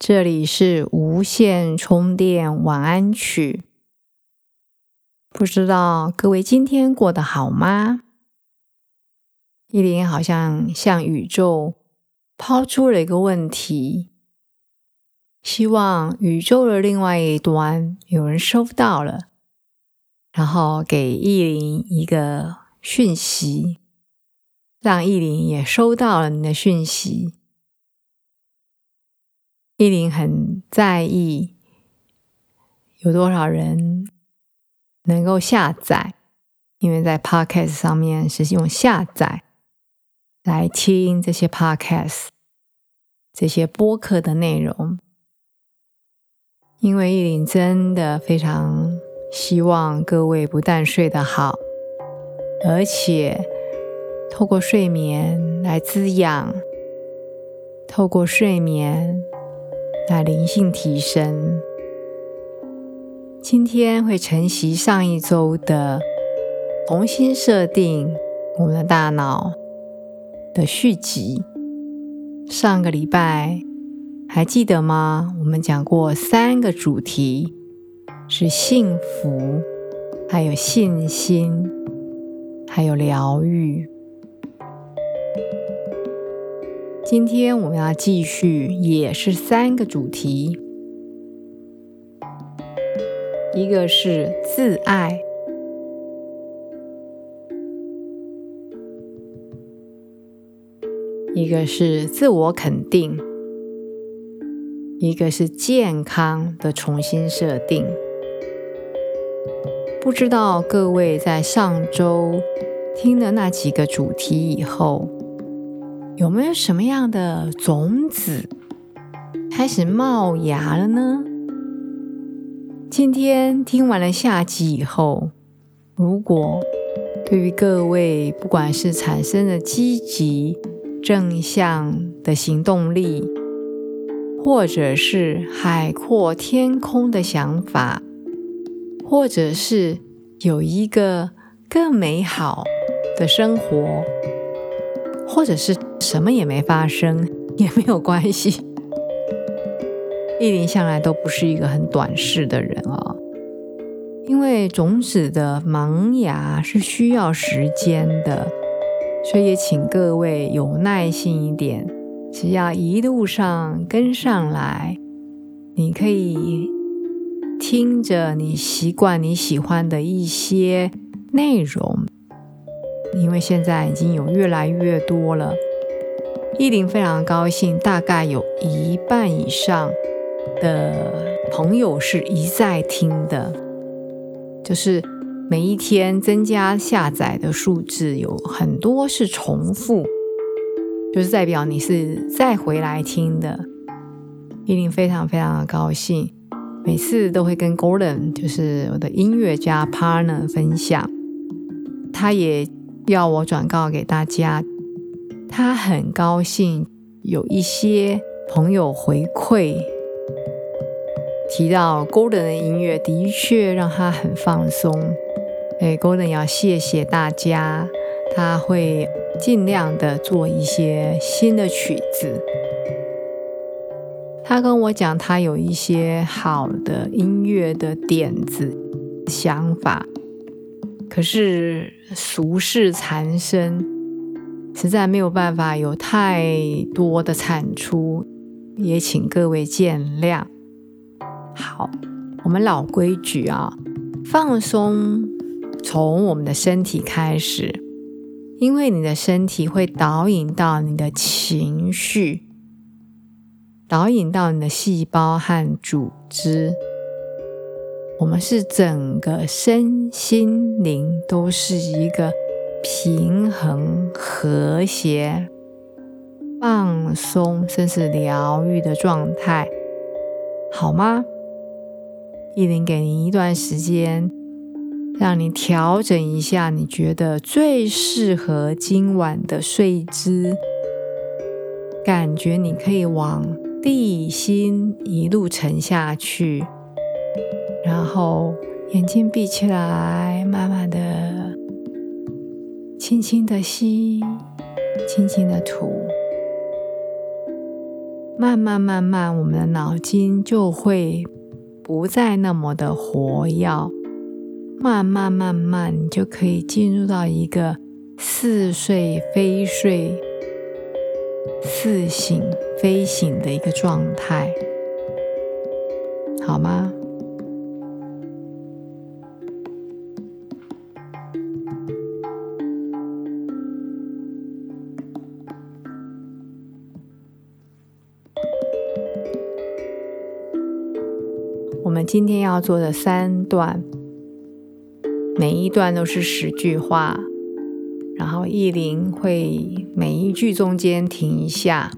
这里是无线充电晚安曲，不知道各位今天过得好吗？依林好像向宇宙抛出了一个问题，希望宇宙的另外一端有人收到了，然后给意林一个讯息，让意林也收到了你的讯息。依林很在意有多少人能够下载，因为在 Podcast 上面是用下载来听这些 Podcast 这些播客的内容。因为依林真的非常希望各位不但睡得好，而且透过睡眠来滋养，透过睡眠。来灵性提升，今天会承袭上一周的重新设定我们的大脑的续集。上个礼拜还记得吗？我们讲过三个主题，是幸福，还有信心，还有疗愈。今天我们要继续，也是三个主题，一个是自爱，一个是自我肯定，一个是健康的重新设定。不知道各位在上周听了那几个主题以后。有没有什么样的种子开始冒芽了呢？今天听完了下集以后，如果对于各位不管是产生了积极正向的行动力，或者是海阔天空的想法，或者是有一个更美好的生活，或者是。什么也没发生 也没有关系。意林向来都不是一个很短视的人哦，因为种子的萌芽是需要时间的，所以也请各位有耐心一点，只要一路上跟上来，你可以听着你习惯你喜欢的一些内容，因为现在已经有越来越多了。依林非常高兴，大概有一半以上的朋友是一再听的，就是每一天增加下载的数字有很多是重复，就是代表你是再回来听的。依林非常非常的高兴，每次都会跟 Golden，就是我的音乐家 partner 分享，他也要我转告给大家。他很高兴，有一些朋友回馈提到 Golden 的音乐的确让他很放松。哎，Golden 要谢谢大家，他会尽量的做一些新的曲子。他跟我讲，他有一些好的音乐的点子、想法，可是俗世缠身。实在没有办法有太多的产出，也请各位见谅。好，我们老规矩啊，放松从我们的身体开始，因为你的身体会导引到你的情绪，导引到你的细胞和组织。我们是整个身心灵都是一个。平衡、和谐、放松，甚至疗愈的状态，好吗？意林给您一段时间，让你调整一下，你觉得最适合今晚的睡姿，感觉你可以往地心一路沉下去，然后眼睛闭起来，慢慢的、轻轻的吸，轻轻的吐。慢慢慢慢，我们的脑筋就会不再那么的活跃。慢慢慢慢，你就可以进入到一个似睡非睡、似醒非醒的一个状态，好吗？今天要做的三段，每一段都是十句话，然后意林会每一句中间停一下，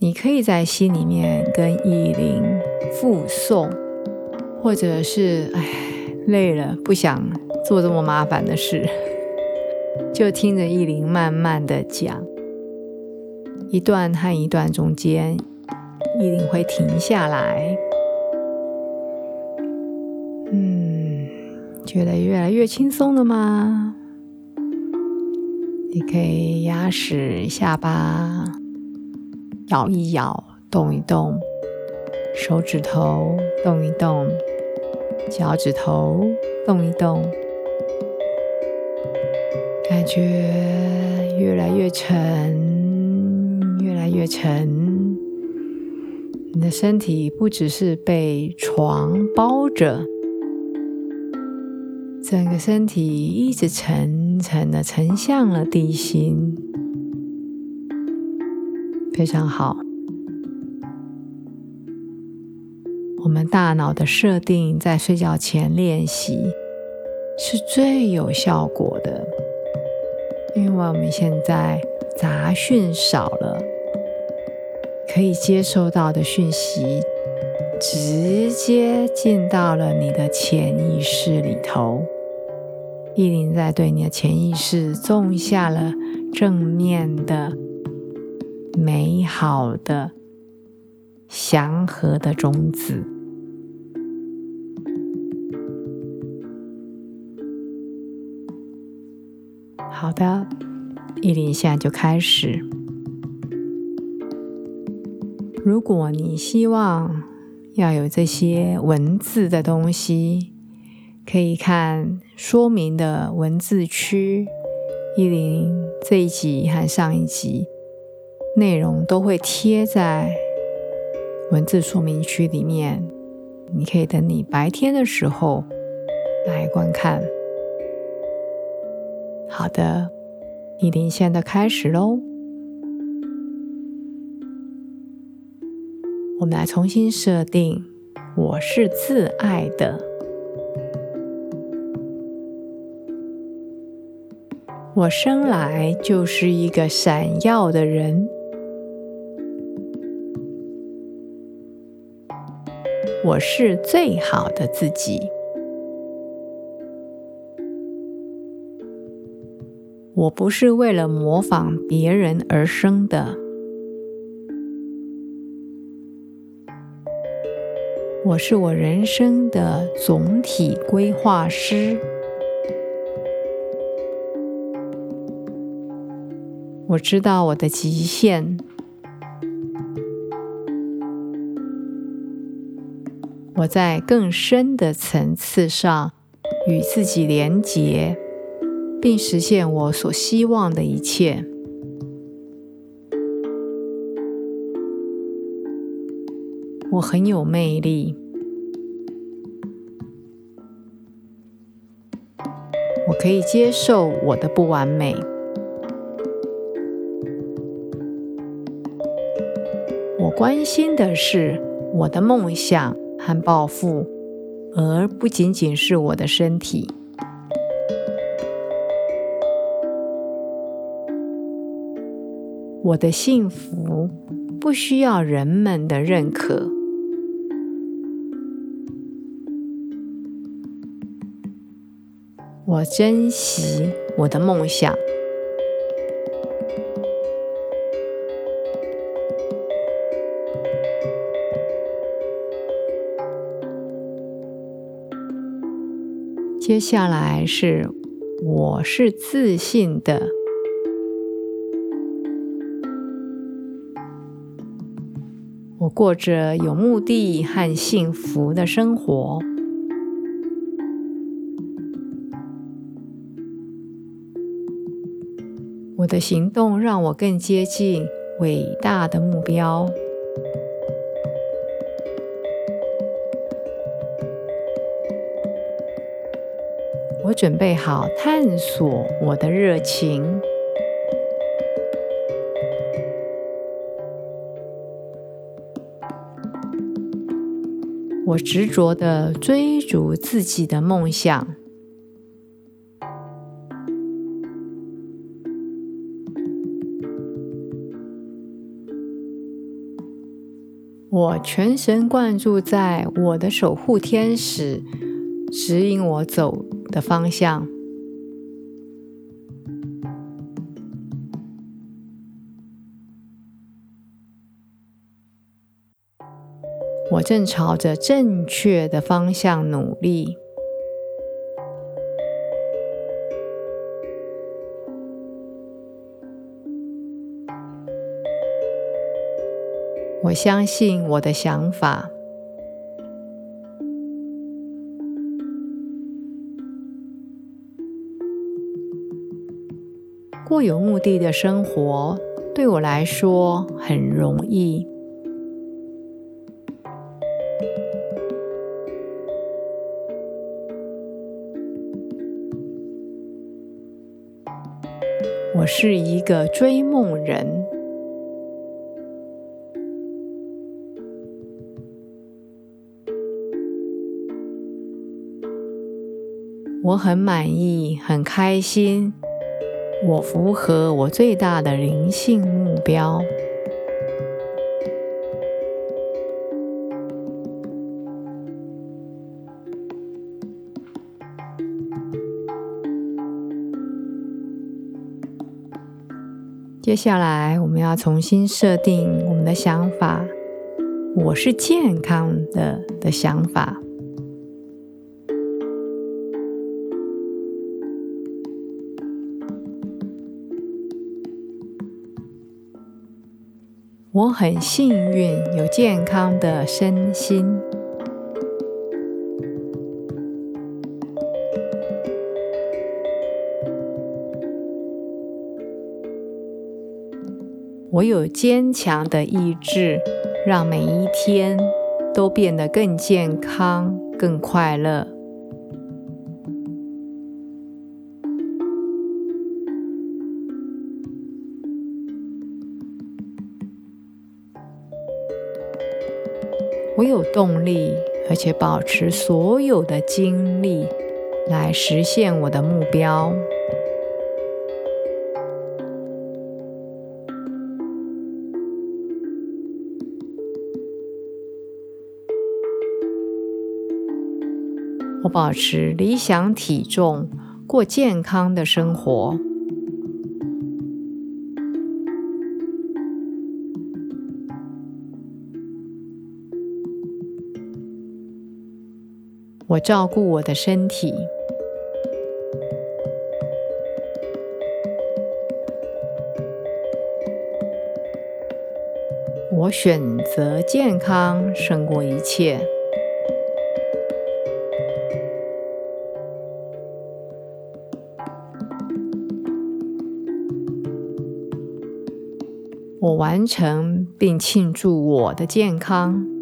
你可以在心里面跟意林复诵，或者是哎累了不想做这么麻烦的事，就听着意林慢慢的讲，一段和一段中间，意林会停下来。嗯觉得越来越轻松了吗？你可以压实、下巴咬一咬，动一动，手指头动一动，脚趾头动一动，感觉越来越沉，越来越沉。你的身体不只是被床包着。整个身体一直沉沉的沉向了地心，非常好。我们大脑的设定在睡觉前练习是最有效果的，因为我们现在杂讯少了，可以接收到的讯息直接进到了你的潜意识里头。意林在对你的潜意识种下了正面的、美好的、祥和的种子。好的，意林现在就开始。如果你希望要有这些文字的东西，可以看说明的文字区，一零这一集和上一集内容都会贴在文字说明区里面。你可以等你白天的时候来观看。好的，一零现在开始喽。我们来重新设定，我是自爱的。我生来就是一个闪耀的人，我是最好的自己，我不是为了模仿别人而生的，我是我人生的总体规划师。我知道我的极限，我在更深的层次上与自己连结，并实现我所希望的一切。我很有魅力，我可以接受我的不完美。关心的是我的梦想和抱负而不仅仅是我的身体。我的幸福不需要人们的认可。我珍惜我的梦想。接下来是，我是自信的。我过着有目的和幸福的生活。我的行动让我更接近伟大的目标。我准备好探索我的热情。我执着的追逐自己的梦想。我全神贯注在我的守护天使指引我走。的方向。我正朝着正确的方向努力。我相信我的想法。过有目的的生活对我来说很容易。我是一个追梦人，我很满意，很开心。我符合我最大的灵性目标。接下来，我们要重新设定我们的想法。我是健康的的想法。我很幸运有健康的身心。我有坚强的意志，让每一天都变得更健康、更快乐。我有动力，而且保持所有的精力来实现我的目标。我保持理想体重，过健康的生活。我照顾我的身体，我选择健康胜过一切。我完成并庆祝我的健康。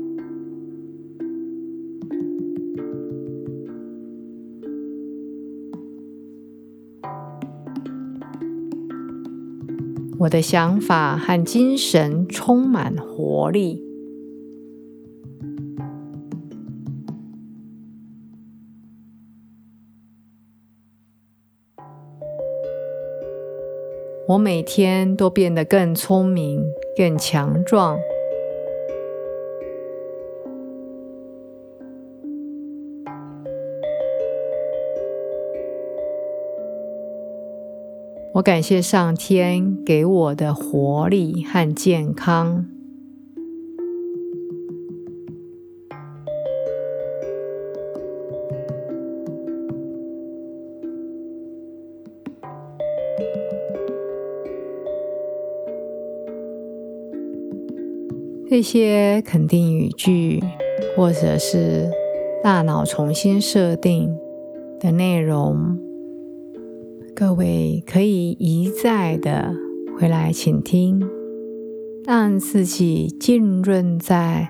我的想法和精神充满活力。我每天都变得更聪明、更强壮。我感谢上天给我的活力和健康。这些肯定语句，或者是大脑重新设定的内容。各位可以一再的回来倾听，让自己浸润在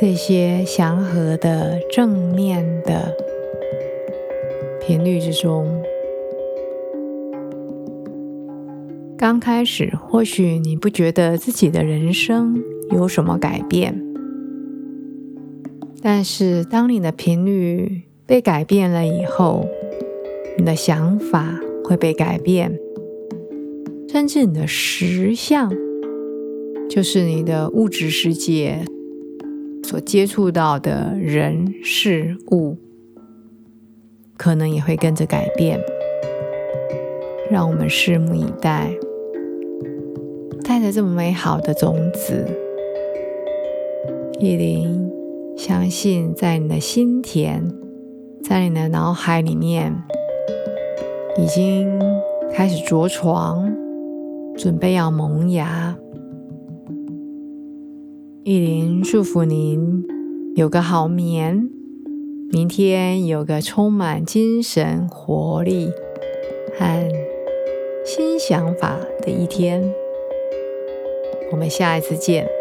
这些祥和的正面的频率之中。刚开始，或许你不觉得自己的人生有什么改变，但是当你的频率被改变了以后，你的想法。会被改变，甚至你的实相，就是你的物质世界所接触到的人事物，可能也会跟着改变。让我们拭目以待，带着这么美好的种子，意林相信，在你的心田，在你的脑海里面。已经开始着床，准备要萌芽。意林祝福您有个好眠，明天有个充满精神、活力和新想法的一天。我们下一次见。